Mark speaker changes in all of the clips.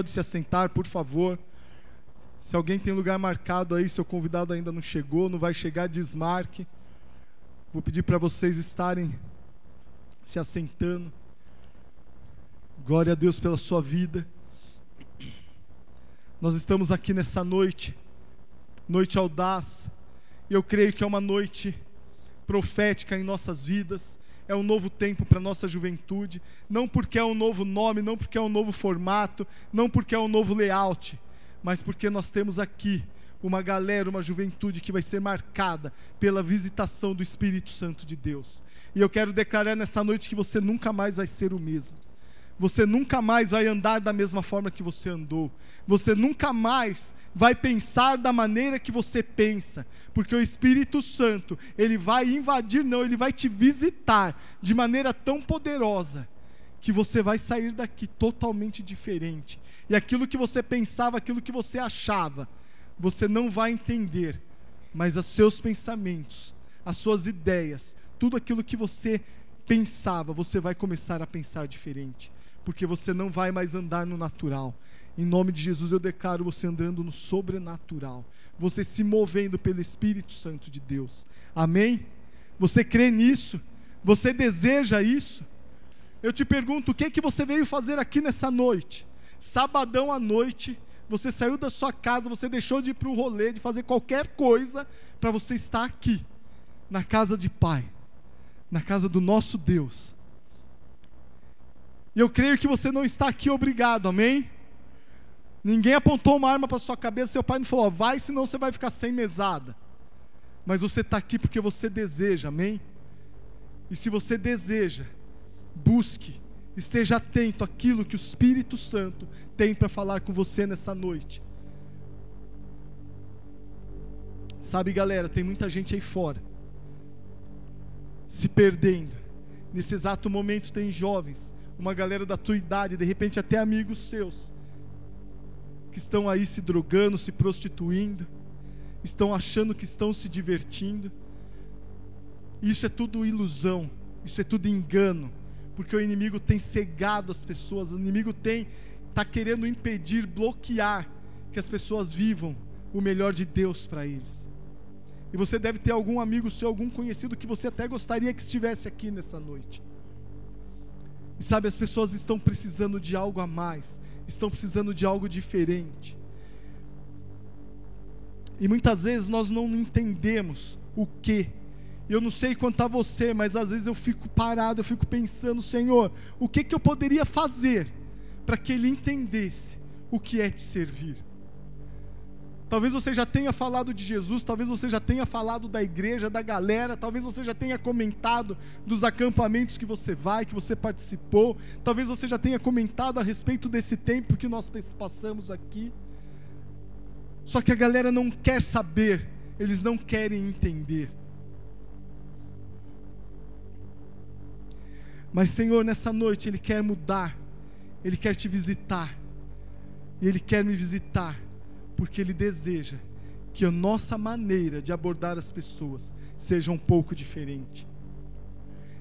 Speaker 1: Pode se assentar, por favor. Se alguém tem lugar marcado aí, seu convidado ainda não chegou, não vai chegar, desmarque. Vou pedir para vocês estarem se assentando. Glória a Deus pela sua vida. Nós estamos aqui nessa noite, noite audaz, eu creio que é uma noite profética em nossas vidas é um novo tempo para a nossa juventude, não porque é um novo nome, não porque é um novo formato, não porque é um novo layout, mas porque nós temos aqui uma galera, uma juventude que vai ser marcada pela visitação do Espírito Santo de Deus. E eu quero declarar nessa noite que você nunca mais vai ser o mesmo você nunca mais vai andar da mesma forma que você andou. Você nunca mais vai pensar da maneira que você pensa, porque o Espírito Santo, ele vai invadir, não, ele vai te visitar de maneira tão poderosa que você vai sair daqui totalmente diferente. E aquilo que você pensava, aquilo que você achava, você não vai entender, mas os seus pensamentos, as suas ideias, tudo aquilo que você pensava, você vai começar a pensar diferente porque você não vai mais andar no natural. Em nome de Jesus eu declaro você andando no sobrenatural, você se movendo pelo Espírito Santo de Deus. Amém? Você crê nisso? Você deseja isso? Eu te pergunto, o que é que você veio fazer aqui nessa noite? Sabadão à noite, você saiu da sua casa, você deixou de ir para o rolê, de fazer qualquer coisa para você estar aqui, na casa de Pai, na casa do nosso Deus e eu creio que você não está aqui obrigado, amém? Ninguém apontou uma arma para sua cabeça, seu pai não falou, vai, senão você vai ficar sem mesada. Mas você está aqui porque você deseja, amém? E se você deseja, busque, esteja atento àquilo que o Espírito Santo tem para falar com você nessa noite. Sabe, galera, tem muita gente aí fora se perdendo. Nesse exato momento tem jovens uma galera da tua idade, de repente até amigos seus, que estão aí se drogando, se prostituindo, estão achando que estão se divertindo. Isso é tudo ilusão, isso é tudo engano, porque o inimigo tem cegado as pessoas, o inimigo tem está querendo impedir, bloquear que as pessoas vivam o melhor de Deus para eles. E você deve ter algum amigo seu, algum conhecido que você até gostaria que estivesse aqui nessa noite. E sabe, as pessoas estão precisando de algo a mais, estão precisando de algo diferente. E muitas vezes nós não entendemos o que. Eu não sei quanto a você, mas às vezes eu fico parado, eu fico pensando, Senhor, o que, que eu poderia fazer para que Ele entendesse o que é te servir? Talvez você já tenha falado de Jesus, talvez você já tenha falado da igreja, da galera, talvez você já tenha comentado dos acampamentos que você vai, que você participou, talvez você já tenha comentado a respeito desse tempo que nós passamos aqui. Só que a galera não quer saber, eles não querem entender. Mas, Senhor, nessa noite Ele quer mudar, Ele quer te visitar, e Ele quer me visitar porque Ele deseja que a nossa maneira de abordar as pessoas seja um pouco diferente.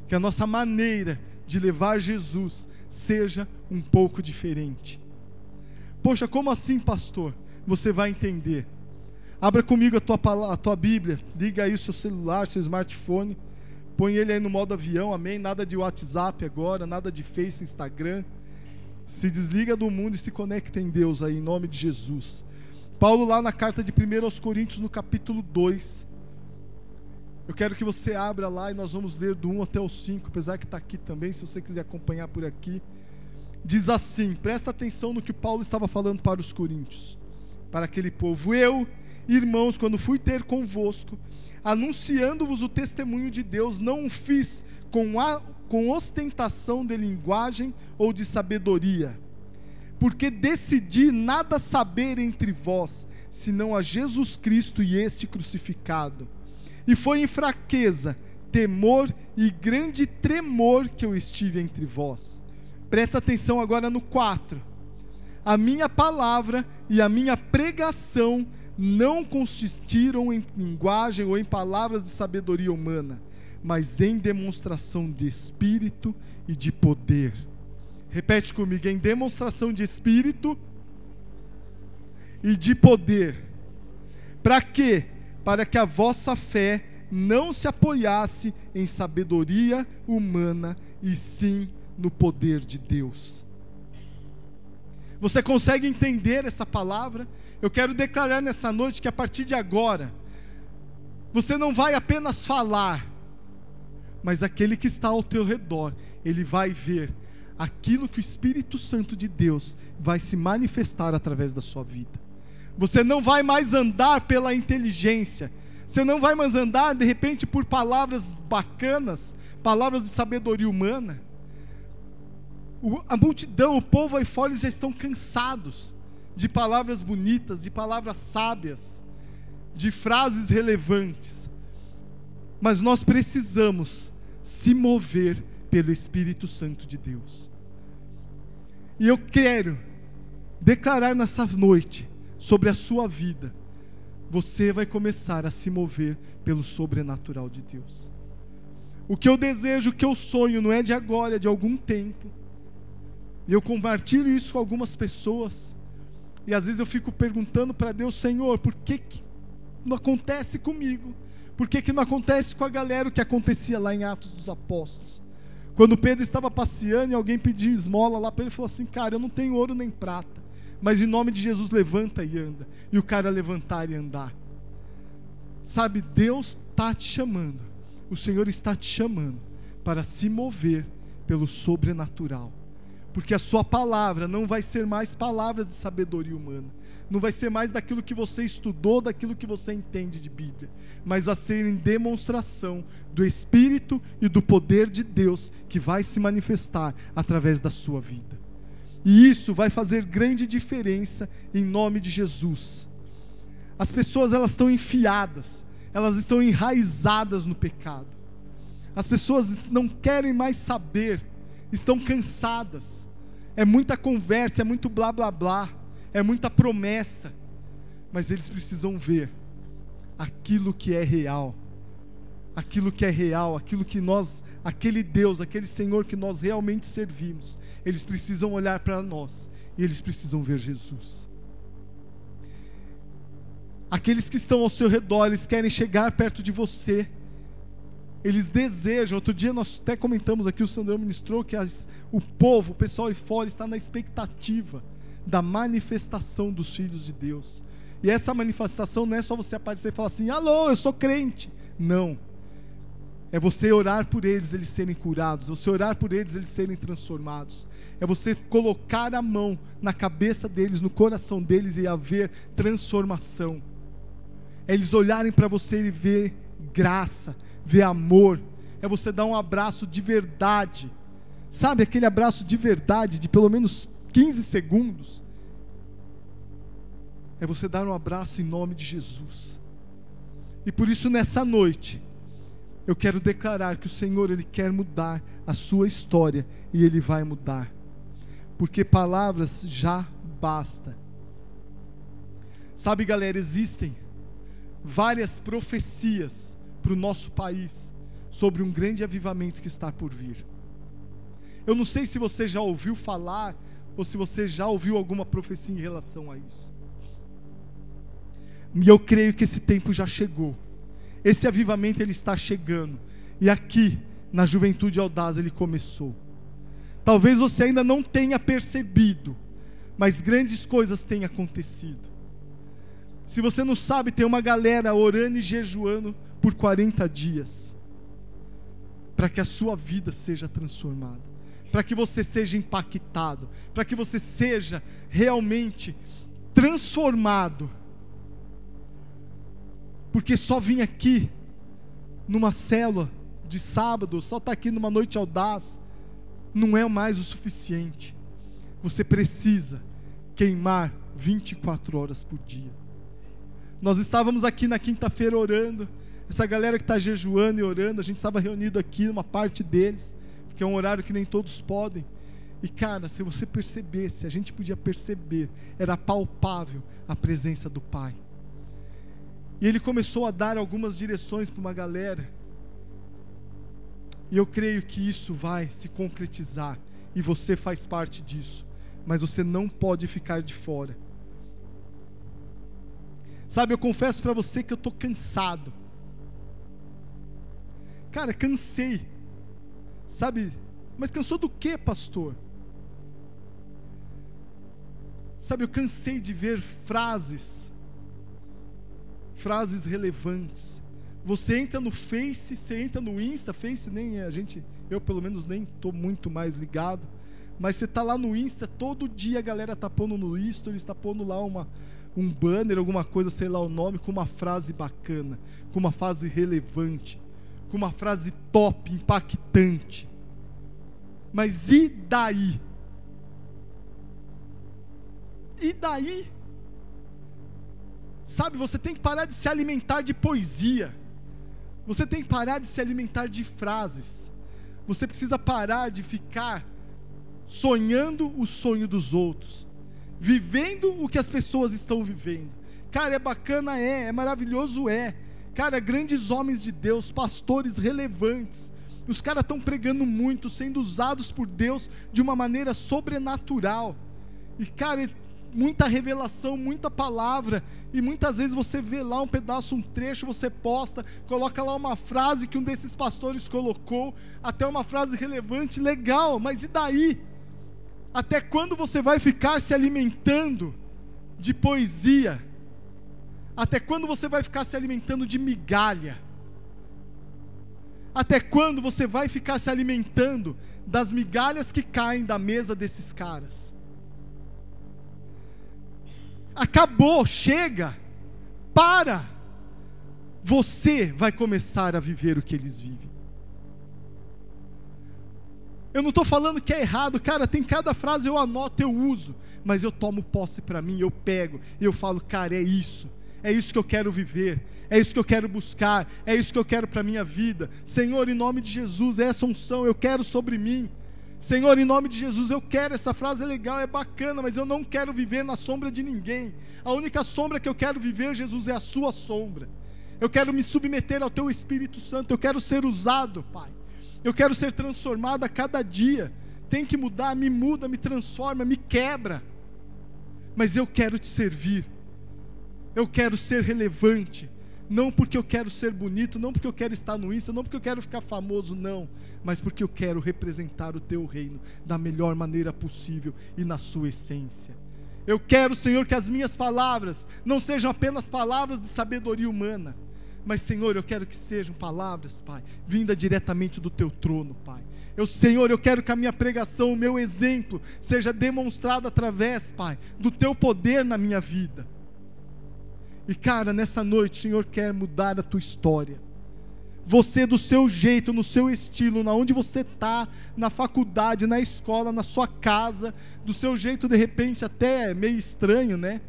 Speaker 1: Que a nossa maneira de levar Jesus seja um pouco diferente. Poxa, como assim, pastor? Você vai entender. Abra comigo a tua, a tua Bíblia, liga aí o seu celular, seu smartphone, põe ele aí no modo avião, amém? Nada de WhatsApp agora, nada de Face, Instagram. Se desliga do mundo e se conecta em Deus aí, em nome de Jesus. Paulo, lá na carta de 1 aos Coríntios, no capítulo 2. Eu quero que você abra lá e nós vamos ler do 1 até o 5, apesar que está aqui também, se você quiser acompanhar por aqui. Diz assim: presta atenção no que Paulo estava falando para os coríntios, para aquele povo. Eu, irmãos, quando fui ter convosco, anunciando-vos o testemunho de Deus, não o fiz com, a, com ostentação de linguagem ou de sabedoria porque decidi nada saber entre vós, senão a Jesus Cristo e este crucificado. E foi em fraqueza, temor e grande tremor que eu estive entre vós. Presta atenção agora no 4. A minha palavra e a minha pregação não consistiram em linguagem ou em palavras de sabedoria humana, mas em demonstração de espírito e de poder Repete comigo, em demonstração de espírito e de poder. Para quê? Para que a vossa fé não se apoiasse em sabedoria humana, e sim no poder de Deus. Você consegue entender essa palavra? Eu quero declarar nessa noite que a partir de agora, você não vai apenas falar, mas aquele que está ao teu redor, ele vai ver aquilo que o Espírito Santo de Deus vai se manifestar através da sua vida. Você não vai mais andar pela inteligência, você não vai mais andar de repente por palavras bacanas, palavras de sabedoria humana. O, a multidão, o povo aí fora, eles já estão cansados de palavras bonitas, de palavras sábias, de frases relevantes. Mas nós precisamos se mover pelo Espírito Santo de Deus. E eu quero declarar nessa noite sobre a sua vida, você vai começar a se mover pelo sobrenatural de Deus. O que eu desejo, o que eu sonho, não é de agora, é de algum tempo. E eu compartilho isso com algumas pessoas. E às vezes eu fico perguntando para Deus, Senhor, por que, que não acontece comigo? Por que, que não acontece com a galera o que acontecia lá em Atos dos Apóstolos? Quando Pedro estava passeando e alguém pediu esmola lá para ele, falou assim: Cara, eu não tenho ouro nem prata, mas em nome de Jesus levanta e anda. E o cara levantar e andar. Sabe, Deus está te chamando, o Senhor está te chamando para se mover pelo sobrenatural porque a sua palavra não vai ser mais palavras de sabedoria humana, não vai ser mais daquilo que você estudou, daquilo que você entende de Bíblia, mas vai ser em demonstração do Espírito e do poder de Deus que vai se manifestar através da sua vida. E isso vai fazer grande diferença em nome de Jesus. As pessoas elas estão enfiadas, elas estão enraizadas no pecado. As pessoas não querem mais saber estão cansadas. É muita conversa, é muito blá blá blá, é muita promessa. Mas eles precisam ver aquilo que é real. Aquilo que é real, aquilo que nós, aquele Deus, aquele Senhor que nós realmente servimos. Eles precisam olhar para nós e eles precisam ver Jesus. Aqueles que estão ao seu redor, eles querem chegar perto de você eles desejam. Outro dia nós até comentamos aqui, o Sandrão ministrou que as, o povo, o pessoal aí fora, está na expectativa da manifestação dos filhos de Deus. E essa manifestação não é só você aparecer e falar assim: alô, eu sou crente. Não. É você orar por eles, eles serem curados. É você orar por eles, eles serem transformados. É você colocar a mão na cabeça deles, no coração deles e haver transformação. É eles olharem para você e ver graça, ver amor, é você dar um abraço de verdade. Sabe aquele abraço de verdade de pelo menos 15 segundos? É você dar um abraço em nome de Jesus. E por isso nessa noite, eu quero declarar que o Senhor ele quer mudar a sua história e ele vai mudar. Porque palavras já basta. Sabe, galera, existem várias profecias para o nosso país sobre um grande avivamento que está por vir. Eu não sei se você já ouviu falar ou se você já ouviu alguma profecia em relação a isso. E eu creio que esse tempo já chegou. Esse avivamento ele está chegando. E aqui, na Juventude Audaz, ele começou. Talvez você ainda não tenha percebido, mas grandes coisas têm acontecido. Se você não sabe, tem uma galera orando e jejuando por 40 dias, para que a sua vida seja transformada, para que você seja impactado, para que você seja realmente transformado. Porque só vir aqui numa célula de sábado, só estar tá aqui numa noite audaz, não é mais o suficiente. Você precisa queimar 24 horas por dia. Nós estávamos aqui na quinta-feira orando, essa galera que está jejuando e orando, a gente estava reunido aqui, uma parte deles, porque é um horário que nem todos podem. E cara, se você percebesse, a gente podia perceber, era palpável a presença do Pai. E ele começou a dar algumas direções para uma galera. E eu creio que isso vai se concretizar. E você faz parte disso. Mas você não pode ficar de fora. Sabe, eu confesso para você que eu estou cansado. Cara, cansei. Sabe, mas cansou do que, pastor? Sabe, eu cansei de ver frases, frases relevantes. Você entra no Face, você entra no Insta, Face nem a gente, eu pelo menos nem estou muito mais ligado, mas você tá lá no Insta, todo dia a galera tá pondo no Insta, está pondo lá uma, um banner, alguma coisa, sei lá o nome, com uma frase bacana, com uma frase relevante, com uma frase top, impactante. Mas e daí? E daí? Sabe, você tem que parar de se alimentar de poesia. Você tem que parar de se alimentar de frases. Você precisa parar de ficar sonhando o sonho dos outros, vivendo o que as pessoas estão vivendo. Cara, é bacana, é, é maravilhoso, é. Cara, grandes homens de Deus, pastores relevantes, os caras estão pregando muito, sendo usados por Deus de uma maneira sobrenatural. E, cara, muita revelação, muita palavra, e muitas vezes você vê lá um pedaço, um trecho, você posta, coloca lá uma frase que um desses pastores colocou, até uma frase relevante, legal, mas e daí? Até quando você vai ficar se alimentando de poesia? Até quando você vai ficar se alimentando de migalha? Até quando você vai ficar se alimentando das migalhas que caem da mesa desses caras? acabou, chega, para. Você vai começar a viver o que eles vivem. Eu não estou falando que é errado, cara. Tem cada frase eu anoto, eu uso, mas eu tomo posse para mim, eu pego eu falo, cara, é isso, é isso que eu quero viver, é isso que eu quero buscar, é isso que eu quero para minha vida. Senhor, em nome de Jesus, essa unção eu quero sobre mim. Senhor, em nome de Jesus, eu quero, essa frase é legal, é bacana, mas eu não quero viver na sombra de ninguém. A única sombra que eu quero viver, Jesus, é a sua sombra. Eu quero me submeter ao teu Espírito Santo, eu quero ser usado, Pai. Eu quero ser transformado a cada dia. Tem que mudar, me muda, me transforma, me quebra. Mas eu quero te servir. Eu quero ser relevante não porque eu quero ser bonito, não porque eu quero estar no Insta, não porque eu quero ficar famoso, não, mas porque eu quero representar o teu reino da melhor maneira possível e na sua essência. Eu quero, Senhor, que as minhas palavras não sejam apenas palavras de sabedoria humana, mas, Senhor, eu quero que sejam palavras, Pai, vinda diretamente do teu trono, Pai. Eu, Senhor, eu quero que a minha pregação, o meu exemplo, seja demonstrado através, Pai, do teu poder na minha vida. E cara, nessa noite o Senhor quer mudar a tua história. Você do seu jeito, no seu estilo, na onde você está, na faculdade, na escola, na sua casa, do seu jeito de repente até meio estranho, né?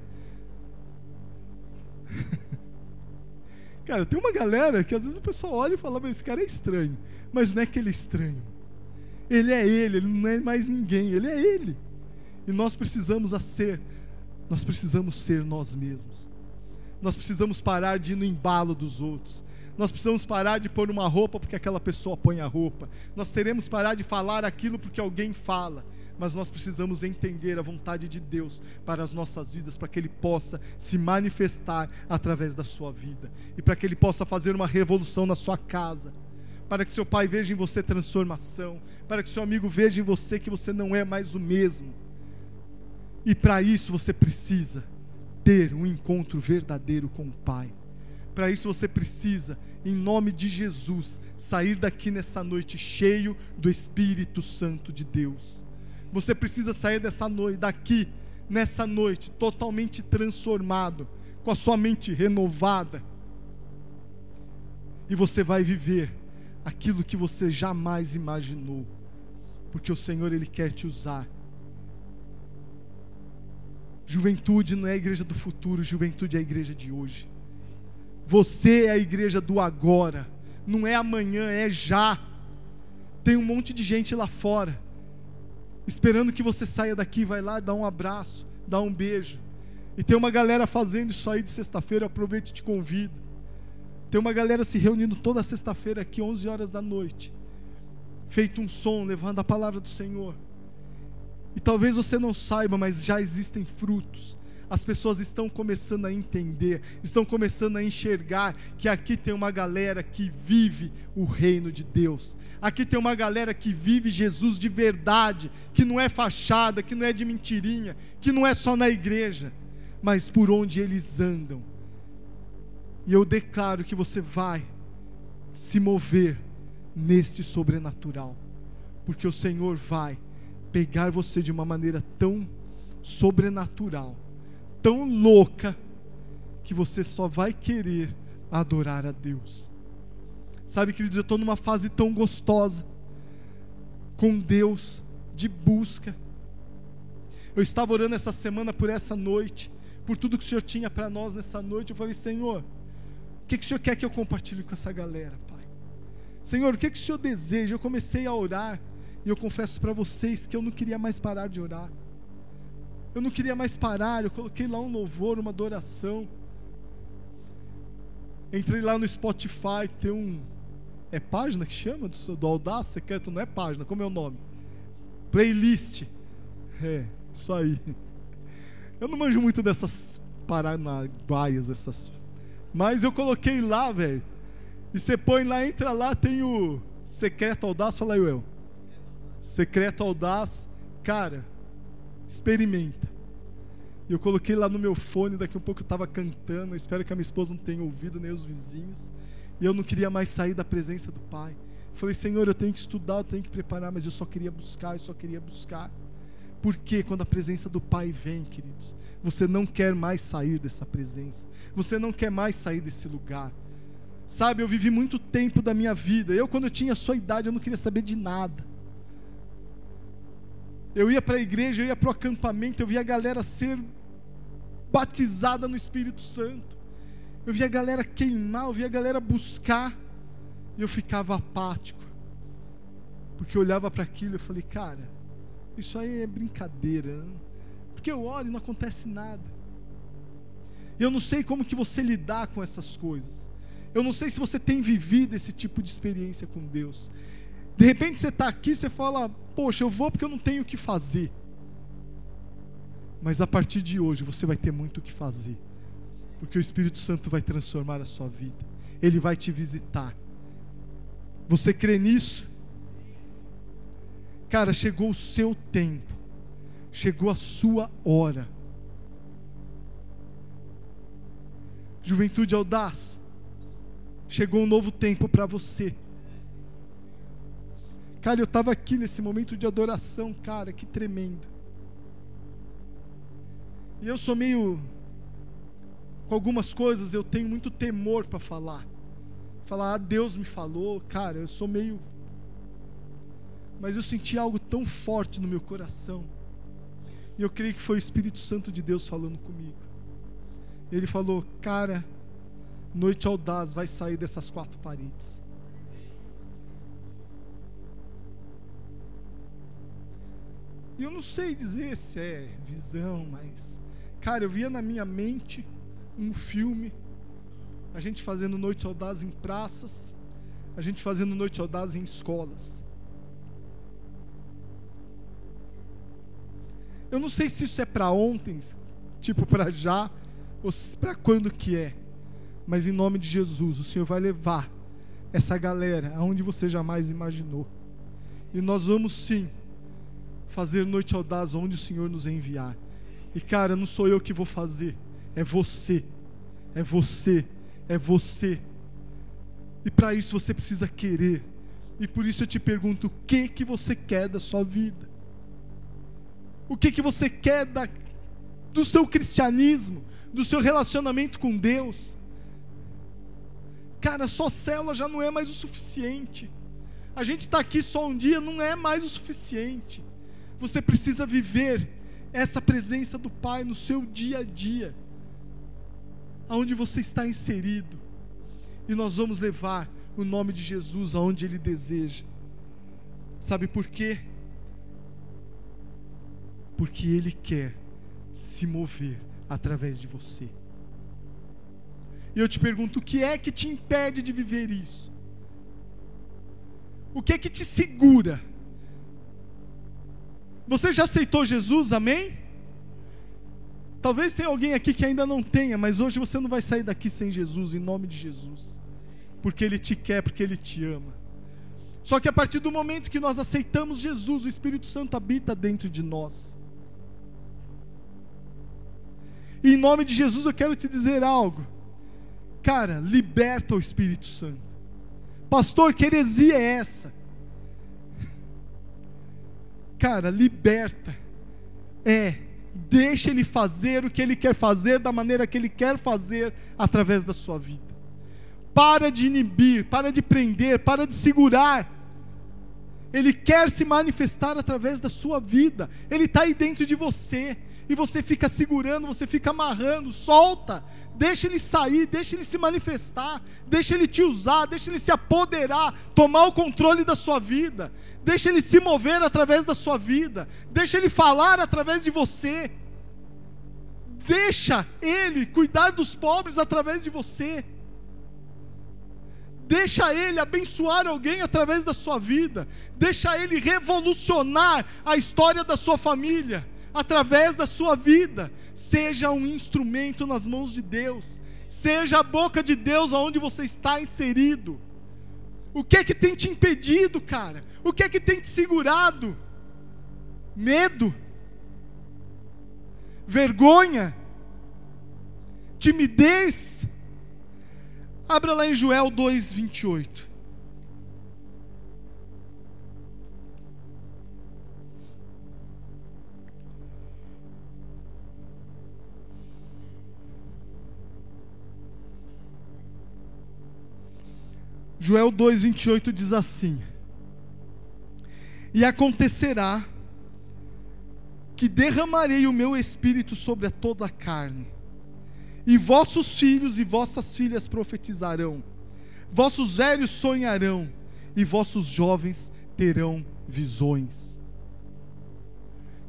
Speaker 1: cara, tem uma galera que às vezes o pessoal olha e fala, mas esse cara é estranho. Mas não é que ele é estranho. Ele é ele, ele não é mais ninguém, ele é ele. E nós precisamos a ser, nós precisamos ser nós mesmos. Nós precisamos parar de ir no embalo dos outros. Nós precisamos parar de pôr uma roupa porque aquela pessoa põe a roupa. Nós teremos parar de falar aquilo porque alguém fala. Mas nós precisamos entender a vontade de Deus para as nossas vidas, para que Ele possa se manifestar através da sua vida e para que Ele possa fazer uma revolução na sua casa para que seu pai veja em você transformação, para que seu amigo veja em você que você não é mais o mesmo. E para isso você precisa ter um encontro verdadeiro com o Pai. Para isso você precisa, em nome de Jesus, sair daqui nessa noite cheio do Espírito Santo de Deus. Você precisa sair dessa noite, daqui nessa noite totalmente transformado, com a sua mente renovada. E você vai viver aquilo que você jamais imaginou, porque o Senhor ele quer te usar Juventude não é a igreja do futuro, juventude é a igreja de hoje. Você é a igreja do agora, não é amanhã, é já. Tem um monte de gente lá fora, esperando que você saia daqui, vai lá, dá um abraço, dá um beijo. E tem uma galera fazendo isso aí de sexta-feira, aproveito e te convido. Tem uma galera se reunindo toda sexta-feira aqui, 11 horas da noite, feito um som, levando a palavra do Senhor. E talvez você não saiba, mas já existem frutos. as pessoas estão começando a entender, estão começando a enxergar que aqui tem uma galera que vive o reino de Deus. Aqui tem uma galera que vive Jesus de verdade, que não é fachada, que não é de mentirinha, que não é só na igreja, mas por onde eles andam. E eu declaro que você vai se mover neste sobrenatural, porque o Senhor vai pegar você de uma maneira tão sobrenatural tão louca que você só vai querer adorar a Deus. Sabe, queridos, eu estou numa fase tão gostosa com Deus, de busca. Eu estava orando essa semana por essa noite, por tudo que o Senhor tinha para nós nessa noite. Eu falei, Senhor, o que, que o Senhor quer que eu compartilhe com essa galera, Pai? Senhor, o que, que o Senhor deseja? Eu comecei a orar e eu confesso para vocês que eu não queria mais parar de orar. Eu não queria mais parar, eu coloquei lá um louvor, uma adoração. Entrei lá no Spotify, tem um. É página que chama do, do Audaz Secreto? Não é página, como é o nome? Playlist. É, isso aí. Eu não manjo muito dessas paranagaias, essas. Mas eu coloquei lá, velho. E você põe lá, entra lá, tem o Secreto Audaz, fala aí, eu. Secreto Audaz. Cara, experimenta. E eu coloquei lá no meu fone, daqui a pouco eu estava cantando, espero que a minha esposa não tenha ouvido, nem os vizinhos. E eu não queria mais sair da presença do Pai. falei, Senhor, eu tenho que estudar, eu tenho que preparar, mas eu só queria buscar, eu só queria buscar. Porque quando a presença do Pai vem, queridos, você não quer mais sair dessa presença, você não quer mais sair desse lugar. Sabe, eu vivi muito tempo da minha vida. Eu, quando eu tinha a sua idade, eu não queria saber de nada. Eu ia para a igreja, eu ia para o acampamento, eu via a galera ser batizada no Espírito Santo. Eu via a galera queimar, eu via a galera buscar. E eu ficava apático. Porque eu olhava para aquilo e eu falei, cara, isso aí é brincadeira. Porque eu olho e não acontece nada. Eu não sei como que você lidar com essas coisas. Eu não sei se você tem vivido esse tipo de experiência com Deus. De repente você está aqui, você fala, poxa, eu vou porque eu não tenho o que fazer. Mas a partir de hoje você vai ter muito o que fazer. Porque o Espírito Santo vai transformar a sua vida. Ele vai te visitar. Você crê nisso? Cara, chegou o seu tempo. Chegou a sua hora. Juventude audaz. Chegou um novo tempo para você. Cara, eu estava aqui nesse momento de adoração, cara, que tremendo. E eu sou meio. Com algumas coisas eu tenho muito temor para falar. Falar, ah, Deus me falou, cara, eu sou meio. Mas eu senti algo tão forte no meu coração. E eu creio que foi o Espírito Santo de Deus falando comigo. Ele falou, cara, noite audaz vai sair dessas quatro paredes. E eu não sei dizer se é visão, mas. Cara, eu via na minha mente um filme, a gente fazendo noite audaz em praças, a gente fazendo noite audaz em escolas. Eu não sei se isso é para ontem, tipo para já, ou para quando que é. Mas em nome de Jesus, o Senhor vai levar essa galera aonde você jamais imaginou. E nós vamos sim fazer noite audaz onde o Senhor nos enviar. E cara, não sou eu que vou fazer, é você. É você, é você. E para isso você precisa querer. E por isso eu te pergunto, o que que você quer da sua vida? O que que você quer da, do seu cristianismo, do seu relacionamento com Deus? Cara, só célula já não é mais o suficiente. A gente está aqui só um dia não é mais o suficiente. Você precisa viver essa presença do Pai no seu dia a dia, aonde você está inserido. E nós vamos levar o nome de Jesus aonde Ele deseja. Sabe por quê? Porque Ele quer se mover através de você. E eu te pergunto: o que é que te impede de viver isso? O que é que te segura? Você já aceitou Jesus, amém? Talvez tenha alguém aqui que ainda não tenha, mas hoje você não vai sair daqui sem Jesus, em nome de Jesus. Porque Ele te quer, porque Ele te ama. Só que a partir do momento que nós aceitamos Jesus, o Espírito Santo habita dentro de nós. E em nome de Jesus eu quero te dizer algo. Cara, liberta o Espírito Santo. Pastor, que heresia é essa? Cara, liberta. É, deixa ele fazer o que ele quer fazer da maneira que ele quer fazer através da sua vida. Para de inibir, para de prender, para de segurar. Ele quer se manifestar através da sua vida. Ele está aí dentro de você. E você fica segurando, você fica amarrando. Solta. Deixa ele sair, deixa ele se manifestar. Deixa ele te usar, deixa ele se apoderar, tomar o controle da sua vida. Deixa ele se mover através da sua vida. Deixa ele falar através de você. Deixa ele cuidar dos pobres através de você. Deixa Ele abençoar alguém através da sua vida. Deixa Ele revolucionar a história da sua família através da sua vida. Seja um instrumento nas mãos de Deus. Seja a boca de Deus aonde você está inserido. O que é que tem te impedido, cara? O que é que tem te segurado? Medo? Vergonha? Timidez? Abra lá em Joel 2, Joel 2,28 diz assim: E acontecerá que derramarei o meu espírito sobre a toda a carne e vossos filhos e vossas filhas profetizarão, vossos velhos sonharão, e vossos jovens terão visões.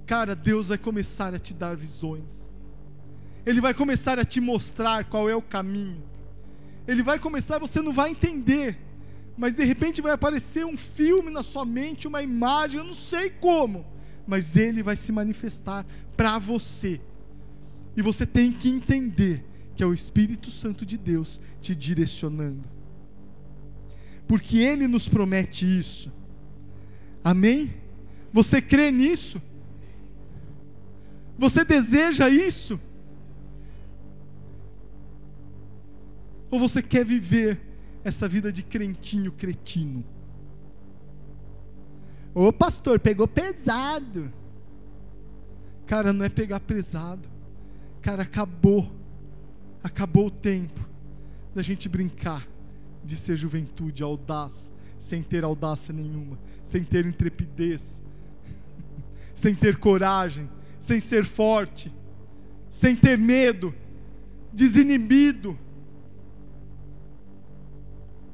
Speaker 1: Cara, Deus vai começar a te dar visões. Ele vai começar a te mostrar qual é o caminho. Ele vai começar, você não vai entender, mas de repente vai aparecer um filme na sua mente, uma imagem, eu não sei como, mas ele vai se manifestar para você. E você tem que entender que é o Espírito Santo de Deus te direcionando. Porque Ele nos promete isso. Amém? Você crê nisso? Você deseja isso? Ou você quer viver essa vida de crentinho cretino? Ô pastor, pegou pesado. Cara, não é pegar pesado. Cara, acabou Acabou o tempo da gente brincar de ser juventude audaz, sem ter audácia nenhuma, sem ter intrepidez, sem ter coragem, sem ser forte, sem ter medo, desinibido.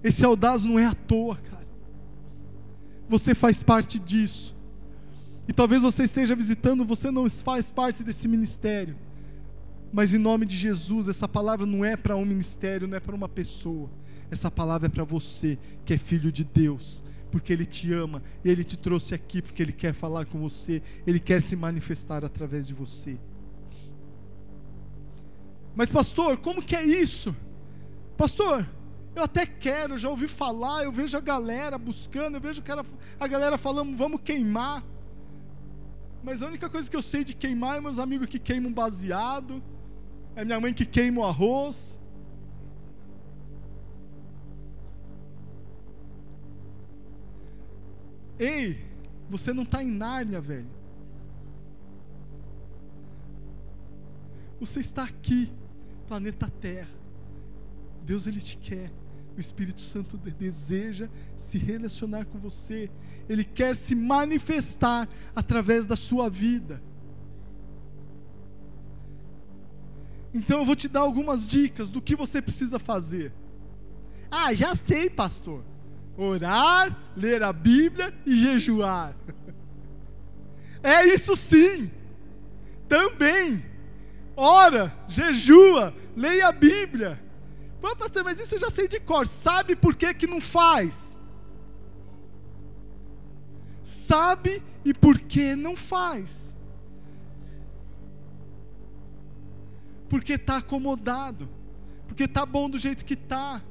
Speaker 1: Esse audaz não é à toa, cara. Você faz parte disso. E talvez você esteja visitando, você não faz parte desse ministério. Mas em nome de Jesus, essa palavra não é para um ministério, não é para uma pessoa. Essa palavra é para você, que é filho de Deus, porque Ele te ama, Ele te trouxe aqui porque Ele quer falar com você, Ele quer se manifestar através de você. Mas, pastor, como que é isso? Pastor, eu até quero, já ouvi falar, eu vejo a galera buscando, eu vejo a galera falando, vamos queimar. Mas a única coisa que eu sei de queimar é meus amigos que queimam baseado é minha mãe que queima o arroz. Ei, você não está em Nárnia, velho. Você está aqui, planeta Terra. Deus ele te quer. O Espírito Santo deseja se relacionar com você. Ele quer se manifestar através da sua vida. Então eu vou te dar algumas dicas do que você precisa fazer. Ah, já sei, pastor. Orar, ler a Bíblia e jejuar. É isso sim. Também. Ora, jejua, leia a Bíblia. Pô, pastor, mas isso eu já sei de cor. Sabe por que, que não faz? Sabe e por que não faz? porque está acomodado, porque está bom do jeito que está.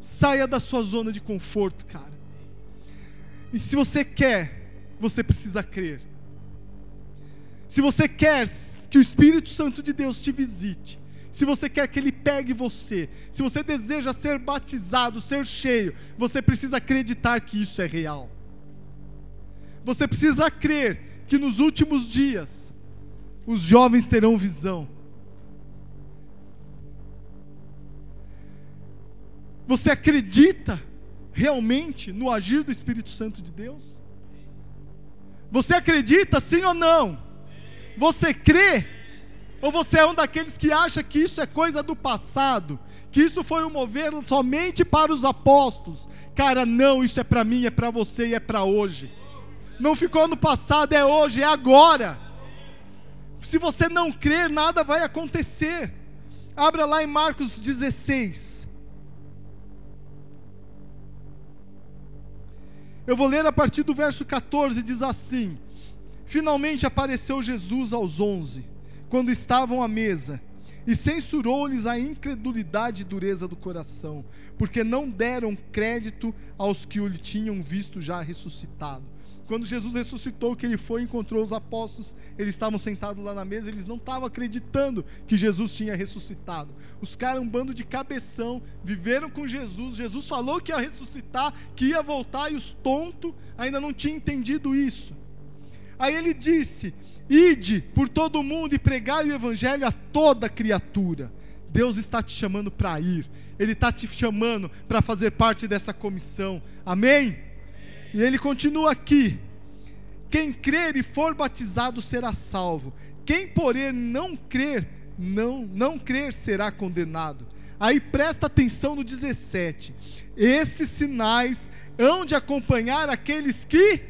Speaker 1: Saia da sua zona de conforto, cara. E se você quer, você precisa crer. Se você quer que o Espírito Santo de Deus te visite, se você quer que Ele pegue você, se você deseja ser batizado, ser cheio, você precisa acreditar que isso é real. Você precisa crer que nos últimos dias os jovens terão visão. Você acredita realmente no agir do Espírito Santo de Deus? Você acredita sim ou não? Você crê? Ou você é um daqueles que acha que isso é coisa do passado? Que isso foi um mover somente para os apóstolos? Cara, não, isso é para mim, é para você e é para hoje. Não ficou no passado, é hoje, é agora. Se você não crer, nada vai acontecer. Abra lá em Marcos 16. Eu vou ler a partir do verso 14, diz assim: Finalmente apareceu Jesus aos onze, quando estavam à mesa, e censurou-lhes a incredulidade e dureza do coração, porque não deram crédito aos que o tinham visto já ressuscitado. Quando Jesus ressuscitou, que ele foi e encontrou os apóstolos, eles estavam sentados lá na mesa, eles não estavam acreditando que Jesus tinha ressuscitado. Os caras, um bando de cabeção, viveram com Jesus. Jesus falou que ia ressuscitar, que ia voltar, e os tontos ainda não tinham entendido isso. Aí ele disse: Ide por todo mundo e pregai o evangelho a toda criatura. Deus está te chamando para ir, Ele está te chamando para fazer parte dessa comissão. Amém? E ele continua aqui: quem crer e for batizado será salvo. Quem, porém, não crer, não, não crer será condenado. Aí presta atenção no 17. Esses sinais hão de acompanhar aqueles que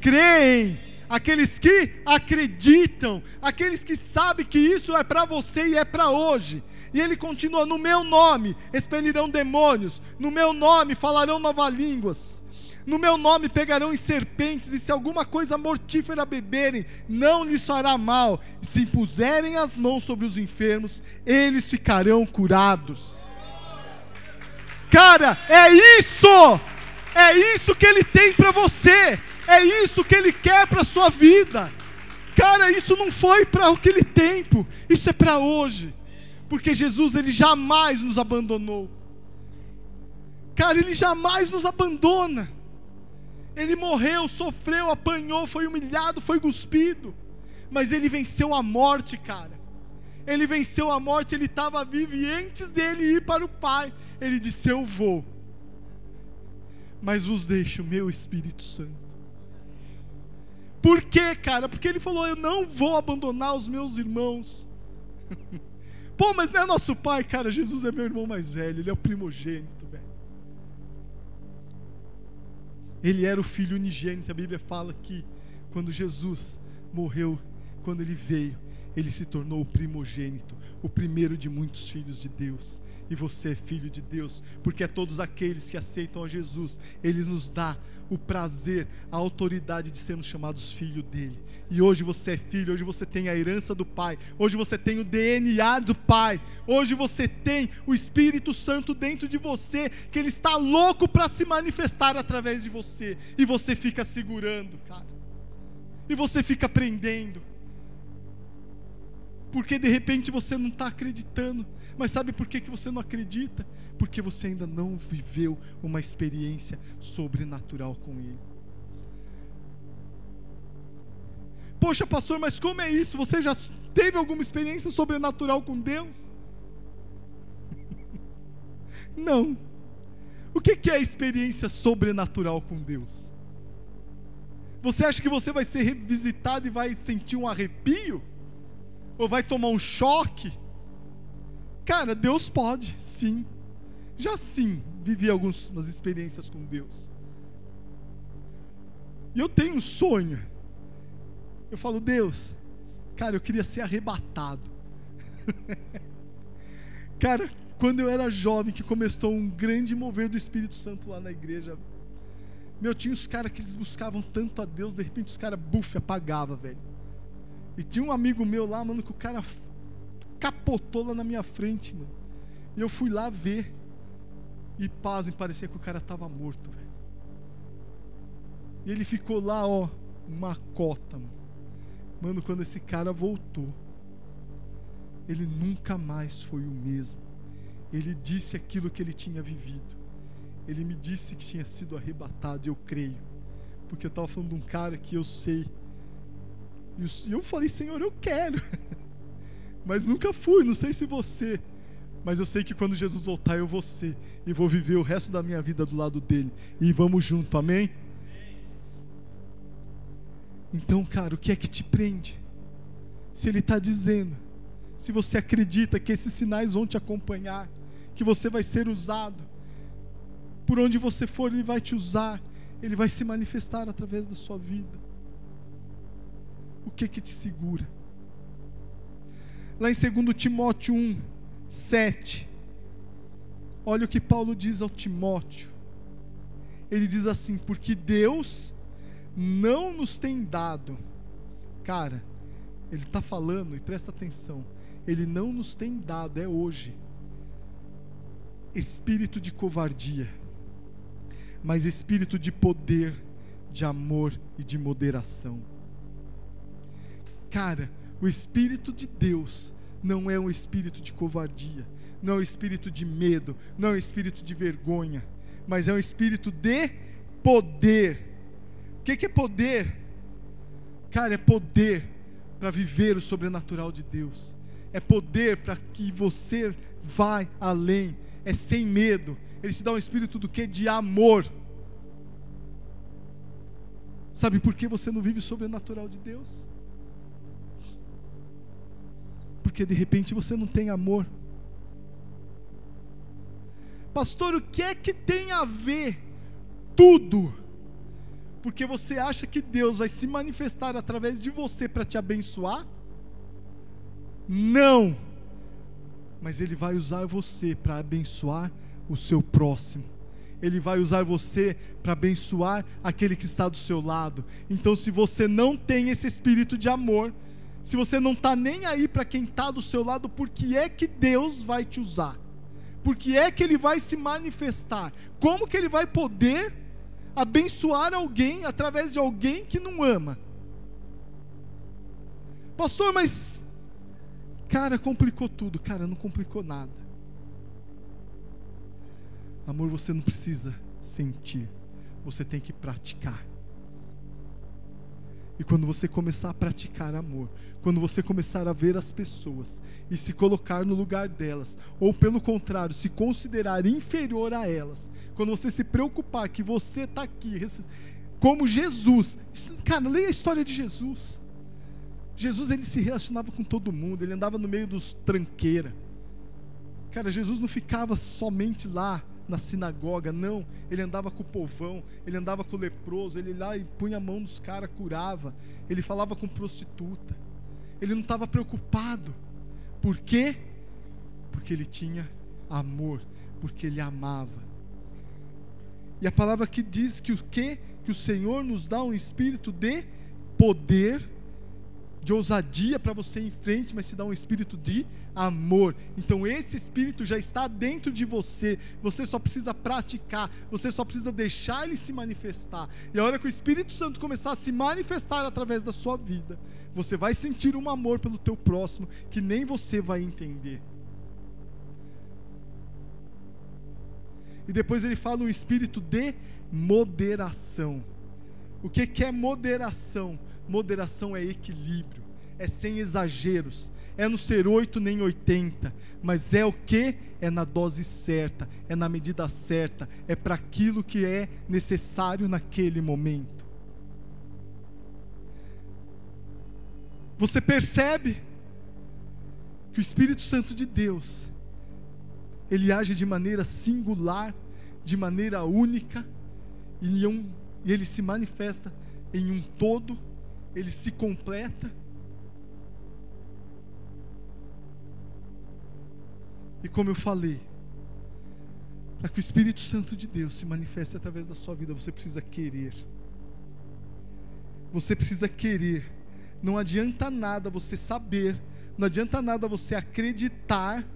Speaker 1: creem, aqueles que acreditam, aqueles que sabem que isso é para você e é para hoje. E ele continua: no meu nome expelirão demônios, no meu nome falarão novas línguas no meu nome pegarão em serpentes, e se alguma coisa mortífera beberem, não lhes fará mal. E se impuserem as mãos sobre os enfermos, eles ficarão curados. Cara, é isso! É isso que ele tem para você. É isso que ele quer para sua vida. Cara, isso não foi para aquele tempo, isso é para hoje. Porque Jesus ele jamais nos abandonou. Cara, ele jamais nos abandona. Ele morreu, sofreu, apanhou, foi humilhado, foi cuspido. Mas ele venceu a morte, cara. Ele venceu a morte, ele estava vivo e antes dele ir para o Pai, ele disse: Eu vou, mas vos deixo meu Espírito Santo. Por quê, cara? Porque ele falou: Eu não vou abandonar os meus irmãos. Pô, mas não é nosso pai, cara. Jesus é meu irmão mais velho, ele é o primogênito, velho. Ele era o filho unigênito. A Bíblia fala que quando Jesus morreu, quando ele veio, ele se tornou o primogênito, o primeiro de muitos filhos de Deus. E você é filho de Deus, porque é todos aqueles que aceitam a Jesus, ele nos dá o prazer, a autoridade de sermos chamados filho dele. E hoje você é filho, hoje você tem a herança do Pai, hoje você tem o DNA do Pai, hoje você tem o Espírito Santo dentro de você, que ele está louco para se manifestar através de você, e você fica segurando, cara, e você fica aprendendo porque de repente você não está acreditando. Mas sabe por que, que você não acredita? Porque você ainda não viveu uma experiência sobrenatural com Ele. Poxa, pastor, mas como é isso? Você já teve alguma experiência sobrenatural com Deus? Não. O que é experiência sobrenatural com Deus? Você acha que você vai ser revisitado e vai sentir um arrepio? Ou vai tomar um choque? Cara, Deus pode, sim. Já sim, vivi algumas experiências com Deus. E eu tenho um sonho. Eu falo, Deus, cara, eu queria ser arrebatado. cara, quando eu era jovem, que começou um grande mover do Espírito Santo lá na igreja, meu, tinha os caras que eles buscavam tanto a Deus, de repente os caras, buf, apagava, velho. E tinha um amigo meu lá, mano, que o cara capotou lá na minha frente, mano. E eu fui lá ver. E pasmem, parecia que o cara tava morto, velho. E ele ficou lá, ó, uma cota, mano. Mano, quando esse cara voltou, ele nunca mais foi o mesmo. Ele disse aquilo que ele tinha vivido. Ele me disse que tinha sido arrebatado, eu creio. Porque eu estava falando de um cara que eu sei. E eu falei, Senhor, eu quero. Mas nunca fui, não sei se você. Mas eu sei que quando Jesus voltar, eu vou ser. E vou viver o resto da minha vida do lado dele. E vamos junto, amém? Então, cara, o que é que te prende? Se ele está dizendo, se você acredita que esses sinais vão te acompanhar, que você vai ser usado, por onde você for, ele vai te usar, ele vai se manifestar através da sua vida. O que que te segura? Lá em 2 Timóteo 1, 7, olha o que Paulo diz ao Timóteo. Ele diz assim: Porque Deus não nos tem dado. Cara, ele está falando, e presta atenção, ele não nos tem dado, é hoje, espírito de covardia, mas espírito de poder, de amor e de moderação. Cara, o espírito de Deus não é um espírito de covardia, não é um espírito de medo, não é um espírito de vergonha, mas é um espírito de poder que, que é poder? Cara, é poder para viver o sobrenatural de Deus. É poder para que você vai além. É sem medo. Ele te dá um espírito do que? De amor. Sabe por que você não vive o sobrenatural de Deus? Porque de repente você não tem amor. Pastor, o que é que tem a ver tudo? porque você acha que Deus vai se manifestar através de você para te abençoar? Não! Mas Ele vai usar você para abençoar o seu próximo. Ele vai usar você para abençoar aquele que está do seu lado. Então, se você não tem esse espírito de amor, se você não está nem aí para quem está do seu lado, por que é que Deus vai te usar? Por que é que Ele vai se manifestar? Como que Ele vai poder abençoar alguém através de alguém que não ama. Pastor, mas cara, complicou tudo. Cara, não complicou nada. Amor, você não precisa sentir, você tem que praticar. E quando você começar a praticar amor, quando você começar a ver as pessoas e se colocar no lugar delas, ou pelo contrário, se considerar inferior a elas, quando você se preocupar que você está aqui, como Jesus, cara, leia a história de Jesus. Jesus ele se relacionava com todo mundo, ele andava no meio dos tranqueira. Cara, Jesus não ficava somente lá na sinagoga, não. Ele andava com o povão, ele andava com o leproso, ele lá e punha a mão nos caras, curava. Ele falava com prostituta. Ele não estava preocupado. Por quê? Porque ele tinha amor, porque ele amava. E a palavra que diz que o quê? Que o Senhor nos dá um espírito de poder, de ousadia para você ir em frente, mas te dá um espírito de amor. Então esse espírito já está dentro de você. Você só precisa praticar, você só precisa deixar ele se manifestar. E a hora que o Espírito Santo começar a se manifestar através da sua vida, você vai sentir um amor pelo teu próximo que nem você vai entender. E depois ele fala um espírito de moderação. O que, que é moderação? Moderação é equilíbrio, é sem exageros, é no ser 8 nem 80, mas é o que? É na dose certa, é na medida certa, é para aquilo que é necessário naquele momento. Você percebe que o Espírito Santo de Deus, ele age de maneira singular, de maneira única, e, um, e ele se manifesta em um todo ele se completa. E como eu falei, para que o Espírito Santo de Deus se manifeste através da sua vida, você precisa querer. Você precisa querer. Não adianta nada você saber Não adianta nada você acreditar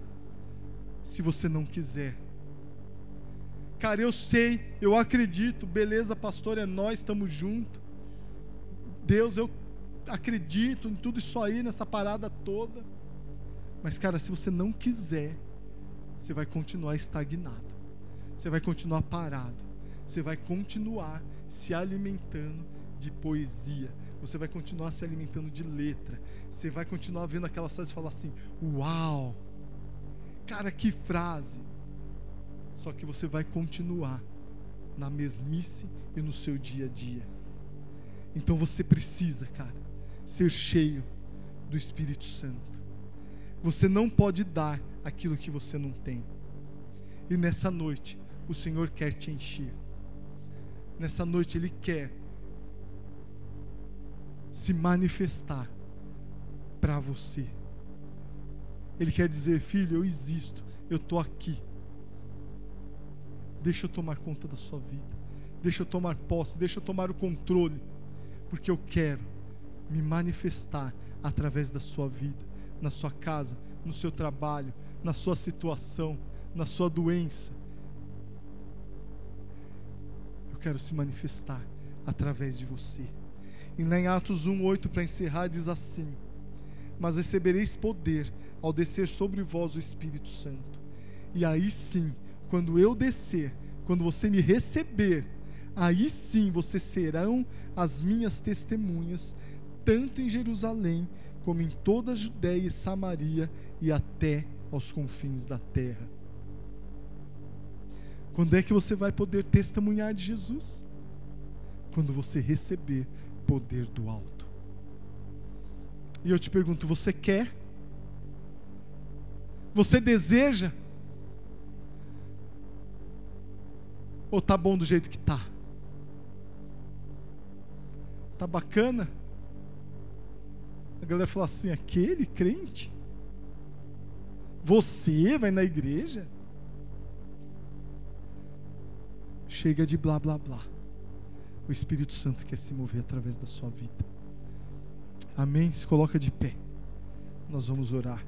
Speaker 1: se você não quiser. Cara, eu sei, eu acredito, beleza, pastor, é nós, estamos juntos. Deus, eu acredito em tudo isso aí, nessa parada toda. Mas, cara, se você não quiser, você vai continuar estagnado. Você vai continuar parado. Você vai continuar se alimentando de poesia. Você vai continuar se alimentando de letra. Você vai continuar vendo aquelas frases e falar assim: Uau! Cara, que frase! Só que você vai continuar na mesmice e no seu dia a dia. Então você precisa, cara, ser cheio do Espírito Santo. Você não pode dar aquilo que você não tem. E nessa noite, o Senhor quer te encher. Nessa noite, Ele quer se manifestar para você. Ele quer dizer, filho, eu existo, eu estou aqui. Deixa eu tomar conta da sua vida. Deixa eu tomar posse, deixa eu tomar o controle. Porque eu quero me manifestar através da sua vida, na sua casa, no seu trabalho, na sua situação, na sua doença. Eu quero se manifestar através de você. E lá em Atos 1:8 para encerrar diz assim: Mas recebereis poder ao descer sobre vós o Espírito Santo. E aí sim, quando eu descer, quando você me receber, aí sim vocês serão as minhas testemunhas, tanto em Jerusalém, como em toda a Judéia e Samaria e até aos confins da terra. Quando é que você vai poder testemunhar de Jesus? Quando você receber poder do alto. E eu te pergunto: você quer? Você deseja? Ou tá bom do jeito que tá? Tá bacana? A galera fala assim: aquele crente? Você vai na igreja? Chega de blá blá blá. O Espírito Santo quer se mover através da sua vida. Amém? Se coloca de pé. Nós vamos orar.